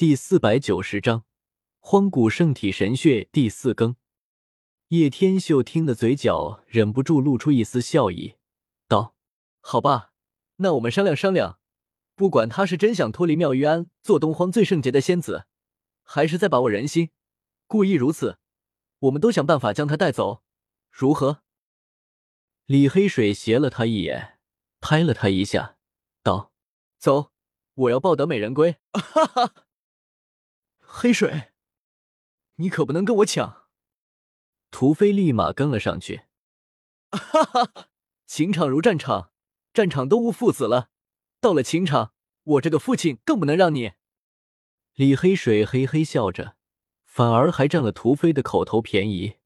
第四百九十章荒古圣体神血第四更。叶天秀听得嘴角忍不住露出一丝笑意，道：“好吧，那我们商量商量，不管他是真想脱离妙玉庵做东荒最圣洁的仙子，还是在把握人心，故意如此，我们都想办法将他带走，如何？”李黑水斜了他一眼，拍了他一下，道：“走，我要抱得美人归。”哈哈，黑水，你可不能跟我抢！屠飞立马跟了上去。哈哈，情场如战场，战场都无父子了，到了情场，我这个父亲更不能让你。李黑水嘿嘿笑着，反而还占了屠飞的口头便宜。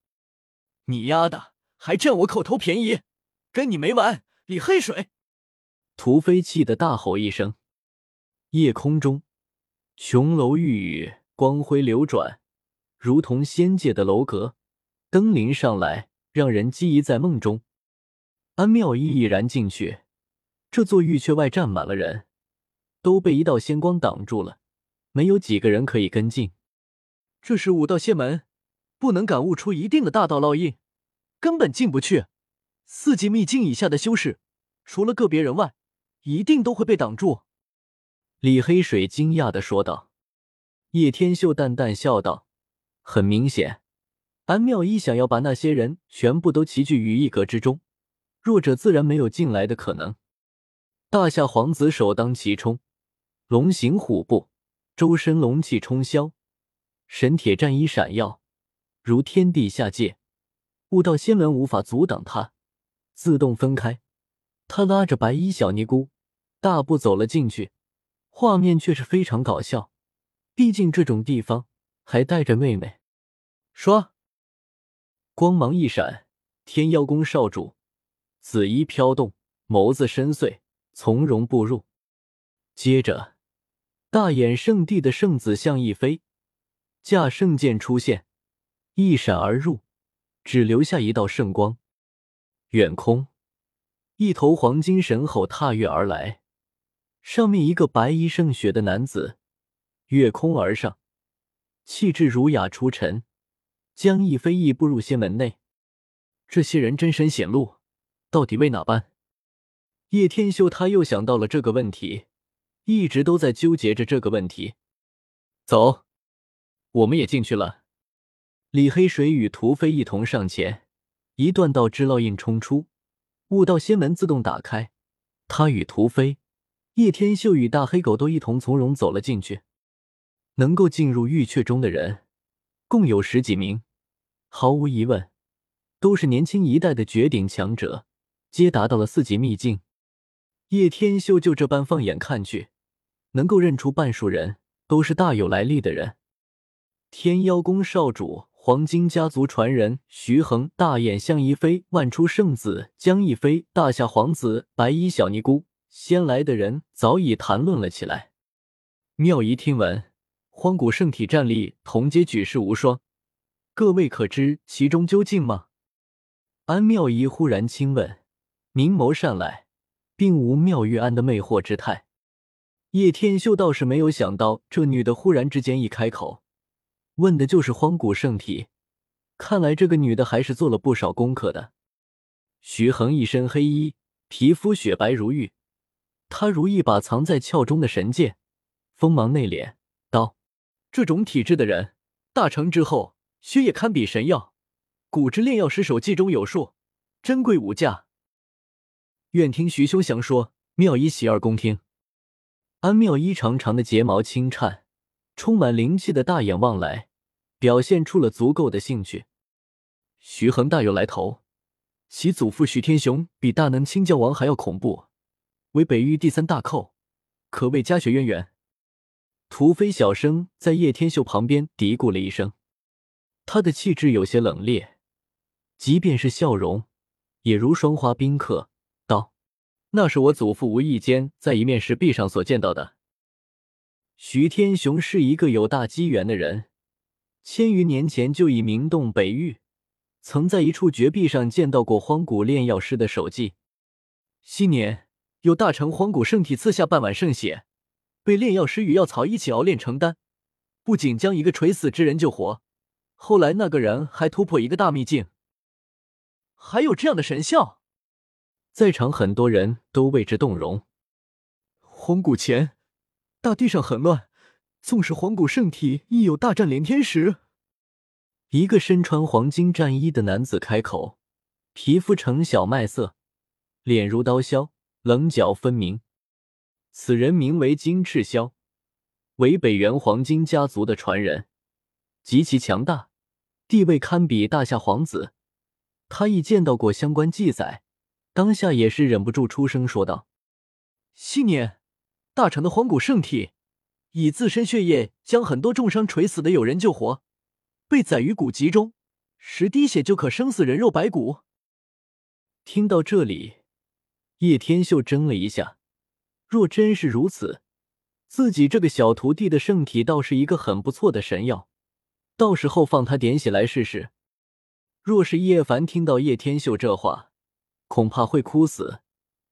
你丫的，还占我口头便宜！跟你没完，李黑水！屠飞气得大吼一声。夜空中，琼楼玉宇，光辉流转，如同仙界的楼阁，登临上来，让人记忆在梦中。安妙意毅然进去，这座玉阙外站满了人，都被一道仙光挡住了，没有几个人可以跟进。这是五道仙门，不能感悟出一定的大道烙印，根本进不去。四级秘境以下的修士，除了个别人外，一定都会被挡住。”李黑水惊讶的说道。叶天秀淡淡笑道：“很明显，安妙一想要把那些人全部都齐聚于一格之中，弱者自然没有进来的可能。”大夏皇子首当其冲，龙行虎步，周身龙气冲霄，神铁战衣闪耀，如天地下界，悟道仙门无法阻挡他。自动分开，他拉着白衣小尼姑，大步走了进去。画面却是非常搞笑，毕竟这种地方还带着妹妹。说，光芒一闪，天妖宫少主紫衣飘动，眸子深邃，从容步入。接着，大眼圣地的圣子向一飞，驾圣剑出现，一闪而入，只留下一道圣光。远空，一头黄金神猴踏跃而来，上面一个白衣胜雪的男子越空而上，气质儒雅出尘。江逸飞亦步入仙门内。这些人真身显露，到底为哪般？叶天秀他又想到了这个问题，一直都在纠结着这个问题。走，我们也进去了。李黑水与屠飞一同上前。一段道之烙印冲出，悟道仙门自动打开。他与屠飞、叶天秀与大黑狗都一同从容走了进去。能够进入玉阙中的人共有十几名，毫无疑问，都是年轻一代的绝顶强者，皆达到了四级秘境。叶天秀就这般放眼看去，能够认出半数人都是大有来历的人。天妖宫少主。黄金家族传人徐恒、大眼向一飞、万出圣子江一飞、大夏皇子白衣小尼姑，先来的人早已谈论了起来。妙仪听闻，荒古圣体战力同阶举世无双，各位可知其中究竟吗？安妙仪忽然轻问，明眸善睐，并无妙玉安的魅惑之态。叶天秀倒是没有想到，这女的忽然之间一开口。问的就是荒古圣体，看来这个女的还是做了不少功课的。徐恒一身黑衣，皮肤雪白如玉，他如一把藏在鞘中的神剑，锋芒内敛，：“这种体质的人，大成之后，血液堪比神药，古之炼药师手记中有数，珍贵无价。愿听徐修详说。”妙一洗耳恭听。安妙一长长的睫毛轻颤。充满灵气的大眼望来，表现出了足够的兴趣。徐恒大有来头，其祖父徐天雄比大能青教王还要恐怖，为北域第三大寇，可谓家学渊源。屠飞小声在叶天秀旁边嘀咕了一声，他的气质有些冷冽，即便是笑容，也如霜花冰刻。道：“那是我祖父无意间在一面石壁上所见到的。”徐天雄是一个有大机缘的人，千余年前就已名动北域，曾在一处绝壁上见到过荒古炼药师的手迹。昔年有大成荒古圣体赐下半碗圣血，被炼药师与药草一起熬炼成丹，不仅将一个垂死之人救活，后来那个人还突破一个大秘境。还有这样的神效，在场很多人都为之动容。荒古前，大地上很乱，纵使荒古圣体亦有大战连天时。一个身穿黄金战衣的男子开口，皮肤呈小麦色，脸如刀削，棱角分明。此人名为金赤霄，为北元黄金家族的传人，极其强大，地位堪比大夏皇子。他亦见到过相关记载，当下也是忍不住出声说道：“信念，大成的荒古圣体，以自身血液将很多重伤垂死的友人救活。”被载于古籍中，十滴血就可生死人肉白骨。听到这里，叶天秀怔了一下。若真是如此，自己这个小徒弟的圣体倒是一个很不错的神药，到时候放他点血来试试。若是叶凡听到叶天秀这话，恐怕会哭死。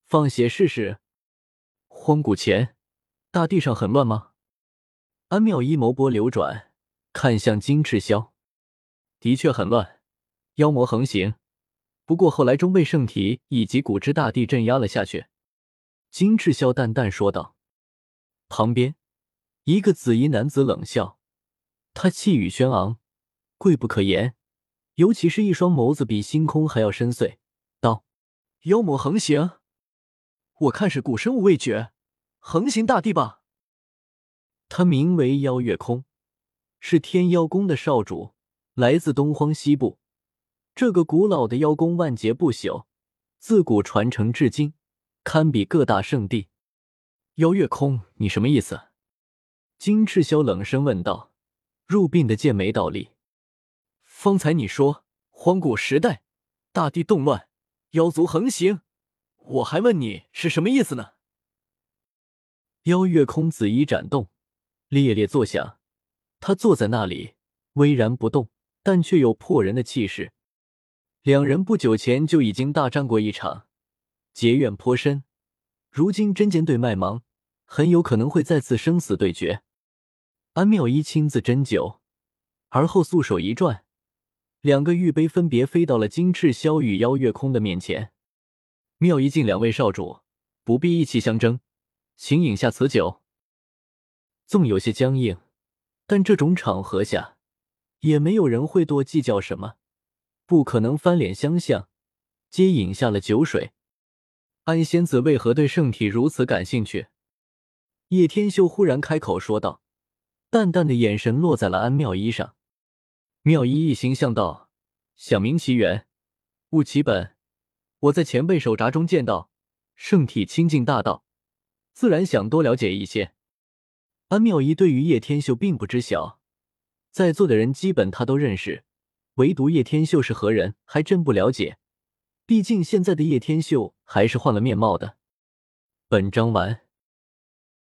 放血试试。荒古前，大地上很乱吗？安妙一眸波流转。看向金赤霄，的确很乱，妖魔横行。不过后来终被圣体以及古之大帝镇压了下去。金赤霄淡淡说道。旁边一个紫衣男子冷笑，他气宇轩昂，贵不可言，尤其是一双眸子比星空还要深邃，道：“妖魔横行，我看是古生物未绝，横行大地吧。”他名为妖月空。是天妖宫的少主，来自东荒西部。这个古老的妖宫万劫不朽，自古传承至今，堪比各大圣地。妖月空，你什么意思？金赤霄冷声问道。入病的剑眉倒立。方才你说荒古时代，大地动乱，妖族横行，我还问你是什么意思呢？妖月空紫衣展动，猎猎作响。他坐在那里，巍然不动，但却有破人的气势。两人不久前就已经大战过一场，结怨颇深。如今真剑对麦芒，很有可能会再次生死对决。安妙一亲自斟酒，而后素手一转，两个玉杯分别飞到了金翅霄与邀月空的面前。妙一敬两位少主，不必意气相争，请饮下此酒。纵有些僵硬。但这种场合下，也没有人会多计较什么，不可能翻脸相向，皆饮下了酒水。安仙子为何对圣体如此感兴趣？叶天秀忽然开口说道，淡淡的眼神落在了安妙一上。妙一一心向道：“想明其源，悟其本。我在前辈手札中见到圣体清净大道，自然想多了解一些。”安妙一对于叶天秀并不知晓，在座的人基本他都认识，唯独叶天秀是何人还真不了解。毕竟现在的叶天秀还是换了面貌的。本章完。